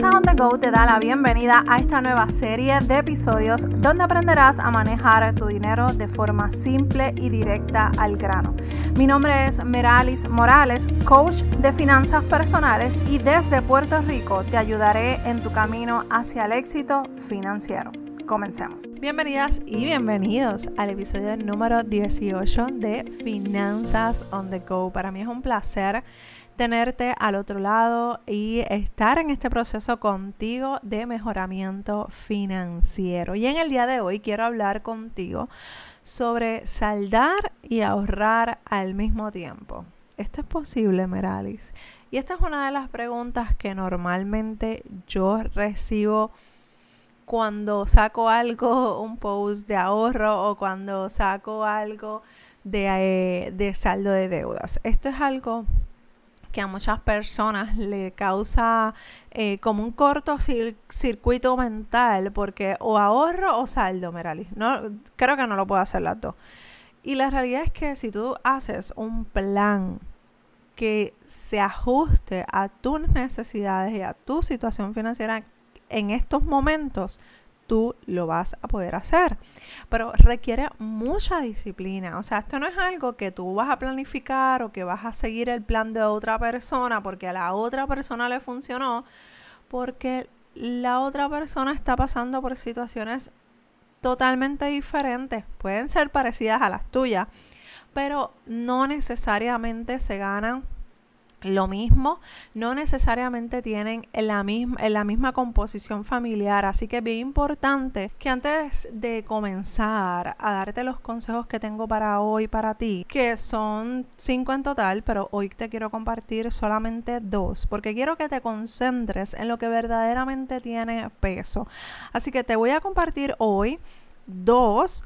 Finanzas on the Go te da la bienvenida a esta nueva serie de episodios donde aprenderás a manejar tu dinero de forma simple y directa al grano. Mi nombre es Meralis Morales, coach de finanzas personales y desde Puerto Rico te ayudaré en tu camino hacia el éxito financiero. Comencemos. Bienvenidas y bienvenidos al episodio número 18 de Finanzas on the Go. Para mí es un placer tenerte al otro lado y estar en este proceso contigo de mejoramiento financiero. Y en el día de hoy quiero hablar contigo sobre saldar y ahorrar al mismo tiempo. ¿Esto es posible, Meralis? Y esta es una de las preguntas que normalmente yo recibo cuando saco algo, un post de ahorro o cuando saco algo de, eh, de saldo de deudas. Esto es algo que a muchas personas le causa eh, como un corto circuito mental porque o ahorro o saldo, Merali. No, creo que no lo puedo hacer las dos. Y la realidad es que si tú haces un plan que se ajuste a tus necesidades y a tu situación financiera en estos momentos, tú lo vas a poder hacer. Pero requiere mucha disciplina. O sea, esto no es algo que tú vas a planificar o que vas a seguir el plan de otra persona porque a la otra persona le funcionó, porque la otra persona está pasando por situaciones totalmente diferentes. Pueden ser parecidas a las tuyas, pero no necesariamente se ganan lo mismo, no necesariamente tienen la misma, la misma composición familiar, así que es bien importante que antes de comenzar a darte los consejos que tengo para hoy para ti, que son cinco en total, pero hoy te quiero compartir solamente dos, porque quiero que te concentres en lo que verdaderamente tiene peso. Así que te voy a compartir hoy dos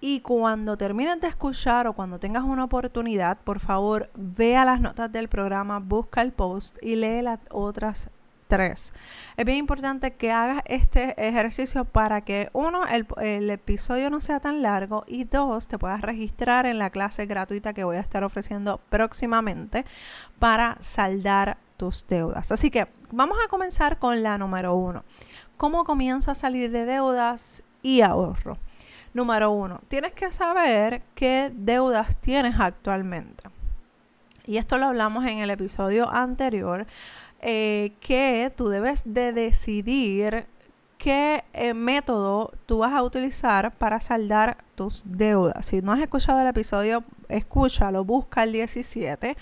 y cuando termines de escuchar o cuando tengas una oportunidad, por favor, vea las notas del programa, busca el post y lee las otras tres. Es bien importante que hagas este ejercicio para que, uno, el, el, episodio no sea tan largo y dos, te puedas registrar en la clase gratuita que voy a estar ofreciendo próximamente para saldar tus deudas. Así que vamos a comenzar con la número uno. ¿Cómo comienzo a salir de deudas y ahorro? Número uno, tienes que saber qué deudas tienes actualmente. Y esto lo hablamos en el episodio anterior, eh, que tú debes de decidir qué eh, método tú vas a utilizar para saldar tus deudas. Si no has escuchado el episodio, escúchalo, busca el 17,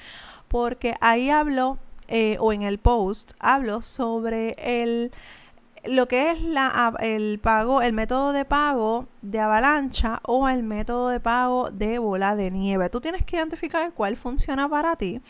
porque ahí hablo, eh, o en el post, hablo sobre el lo que es el pago, el método de pago de avalancha o el método de pago de bola de nieve. Tú tienes que identificar cuál funciona para ti,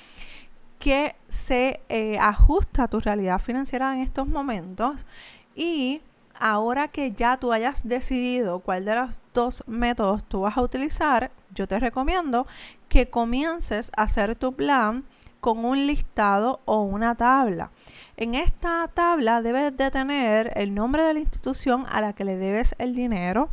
que se eh, ajusta a tu realidad financiera en estos momentos y ahora que ya tú hayas decidido cuál de los dos métodos tú vas a utilizar, yo te recomiendo que comiences a hacer tu plan con un listado o una tabla. En esta tabla debes de tener el nombre de la institución a la que le debes el dinero,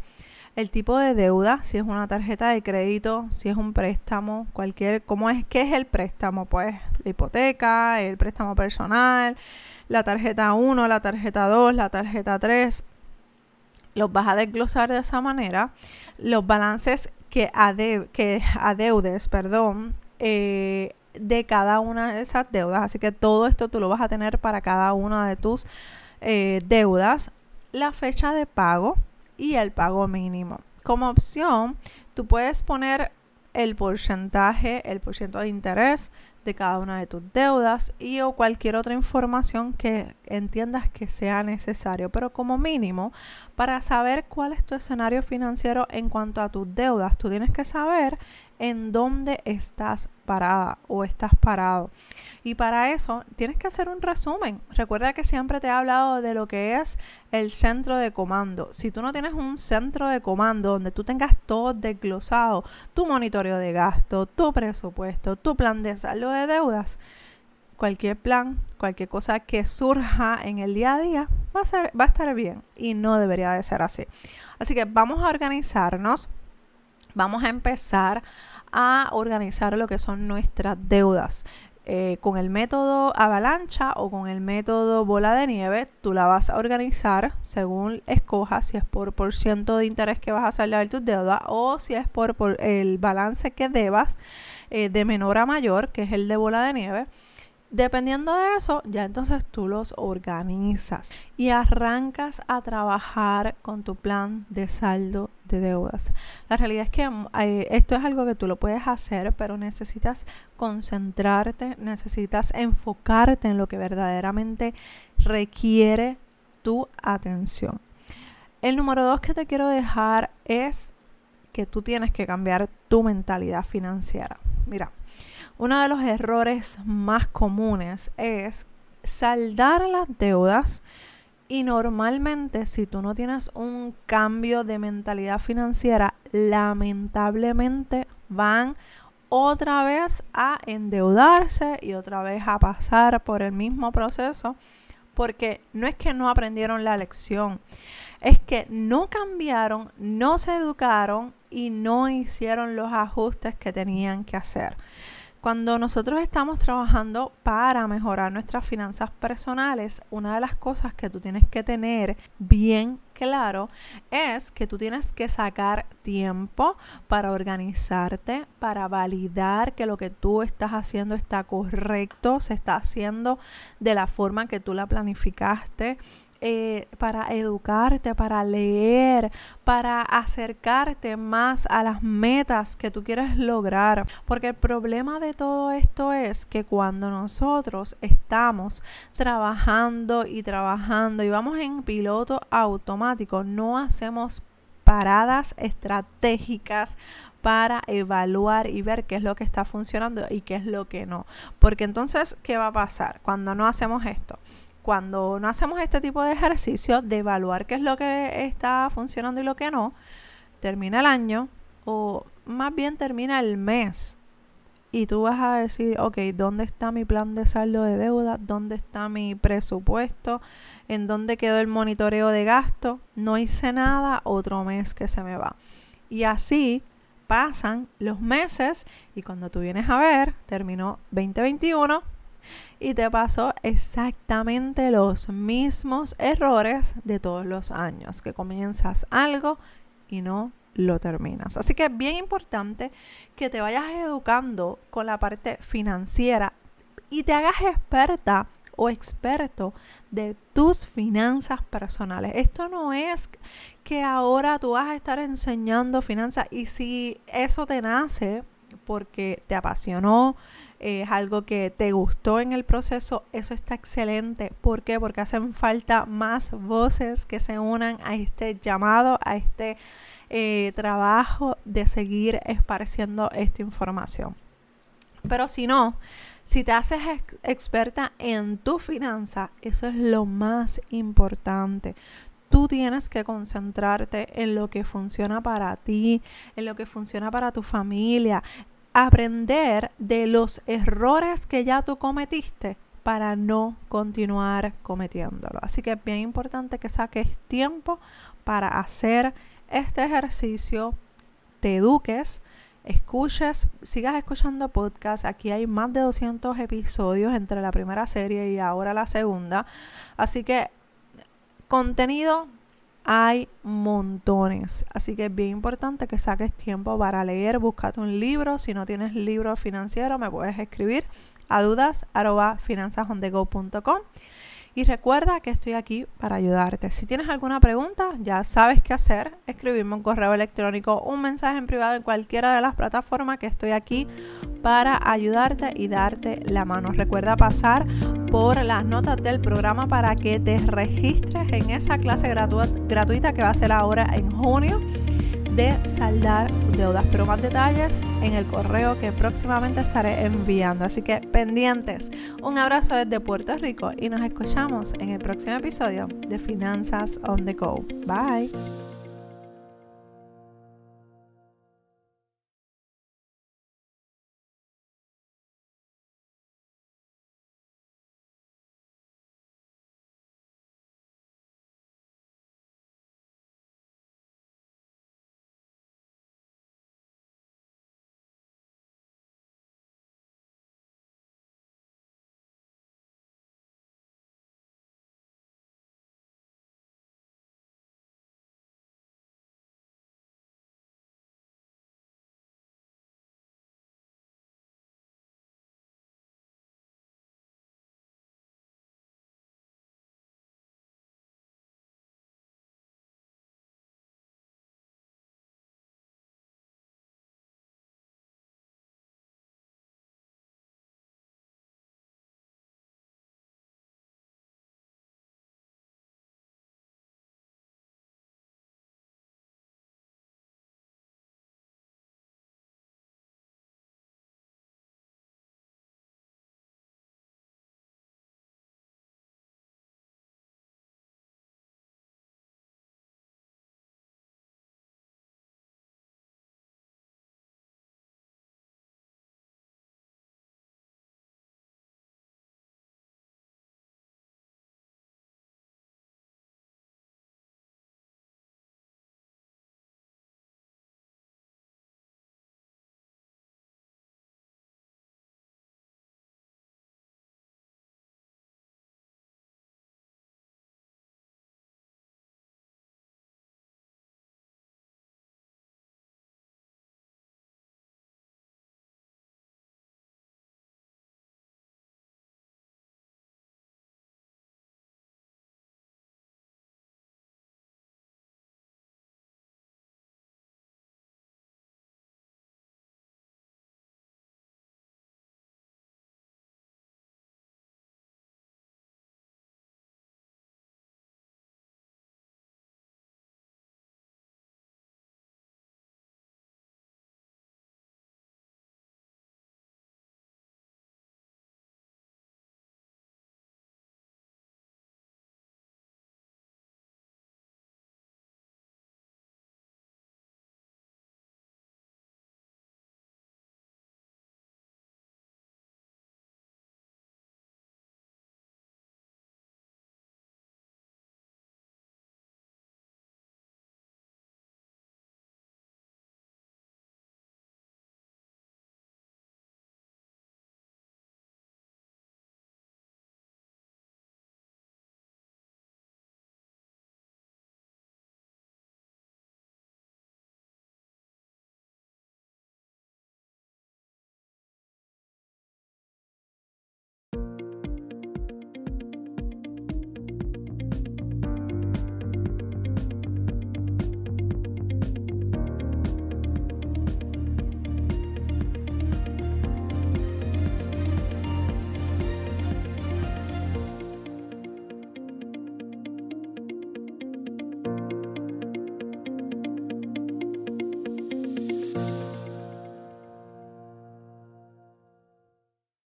el tipo de deuda, si es una tarjeta de crédito, si es un préstamo, cualquier, ¿cómo es? ¿Qué es el préstamo? Pues la hipoteca, el préstamo personal, la tarjeta 1, la tarjeta 2, la tarjeta 3. Los vas a desglosar de esa manera. Los balances que, que adeudes, perdón, eh, de cada una de esas deudas. Así que todo esto tú lo vas a tener para cada una de tus eh, deudas. La fecha de pago y el pago mínimo. Como opción, tú puedes poner el porcentaje, el porcentaje de interés de cada una de tus deudas y o cualquier otra información que entiendas que sea necesario, pero como mínimo para saber cuál es tu escenario financiero en cuanto a tus deudas, tú tienes que saber en dónde estás parada o estás parado. Y para eso tienes que hacer un resumen. Recuerda que siempre te he hablado de lo que es el centro de comando. Si tú no tienes un centro de comando donde tú tengas todo desglosado, tu monitoreo de gasto, tu presupuesto, tu plan de saldo de deudas, cualquier plan, cualquier cosa que surja en el día a día va a, ser, va a estar bien y no debería de ser así. Así que vamos a organizarnos Vamos a empezar a organizar lo que son nuestras deudas. eh, con el método avalancha o con el método bola de nieve, tú la vas a organizar según escojas, si es por por ciento de interés que vas a saldar tus deudas o si es por, por el balance que debas eh, de menor a mayor, que es el de bola de nieve. Dependiendo de eso, ya entonces tú los organizas y arrancas a trabajar con tu plan de saldo de deudas. La realidad es que mm, esto es algo que tú lo puedes hacer, pero necesitas concentrarte, necesitas enfocarte en lo que verdaderamente requiere tu atención. El número dos que te quiero dejar es que tú tienes que cambiar tu mentalidad financiera. Mira, uno de los errores más comunes es saldar las deudas y normalmente si tú no tienes un cambio de mentalidad financiera, lamentablemente van otra vez a endeudarse y otra vez a pasar por el mismo proceso porque no es que no aprendieron la lección, es que no cambiaron, no se educaron y no hicieron los ajustes que tenían que hacer. Cuando nosotros estamos trabajando para mejorar nuestras finanzas personales, una de las cosas que tú tienes que tener bien claro es que tú tienes que sacar tiempo para organizarte, para validar que lo que tú estás haciendo está correcto, se está haciendo de la forma que tú la planificaste, eh, para educarte, para leer, para acercarte más a las metas que tú quieres lograr. Porque el problema de todo esto es que cuando nosotros estamos trabajando y trabajando y vamos en piloto automático, no hacemos paradas estratégicas para evaluar y ver qué es lo que está funcionando y qué es lo que no. Porque entonces, ¿qué va a pasar cuando no hacemos esto? Cuando no hacemos este tipo de ejercicio de evaluar qué es lo que está funcionando y lo que no, termina el año o más bien termina el mes y tú vas a decir, ok, ¿dónde está mi plan de saldo de deuda? ¿Dónde está mi presupuesto? ¿En dónde quedó el monitoreo de gasto? No hice nada, otro mes que se me va. Y así pasan los meses y cuando tú vienes a ver, terminó 2021 y te pasó exactamente los mismos errores de todos los años, que comienzas algo y no lo terminas. Así que es bien importante que te vayas educando con la parte financiera y te hagas experta o experto de tus finanzas personales. Esto no es que ahora tú vas a estar enseñando finanzas y si eso te nace porque te apasionó, es algo que te gustó en el proceso, eso está excelente. ¿Por qué? Porque hacen falta más voces que se unan a este llamado, a este eh, trabajo de seguir esparciendo esta información. Pero si no, si te haces experta en tu finanza, eso es lo más importante tú tienes que concentrarte en lo que funciona para ti, en lo que funciona para tu familia, aprender de los errores que ya tú cometiste para no continuar cometiéndolo. Así que es bien importante que saques tiempo para hacer este ejercicio, te eduques, escuches, sigas escuchando podcast. Aquí hay más de 200 episodios entre la primera serie y ahora la segunda. Así que contenido hay montones. Así que es bien importante que saques tiempo para leer, búscate un libro. Si no tienes libro financiero, me puedes escribir a dudas y recuerda que estoy aquí para ayudarte. Si tienes alguna pregunta, ya sabes qué hacer. Escribirme un correo electrónico, un mensaje en privado en cualquiera de las plataformas que estoy aquí para ayudarte y darte la mano. Recuerda pasar por las notas del programa para que te registres en esa clase gratuita que va a ser ahora en junio de saldar tus deudas. Pero más detalles en el correo que próximamente estaré enviando. Así que pendientes. Un abrazo desde Puerto Rico y nos escuchamos en el próximo episodio de Finanzas on the Go. Bye.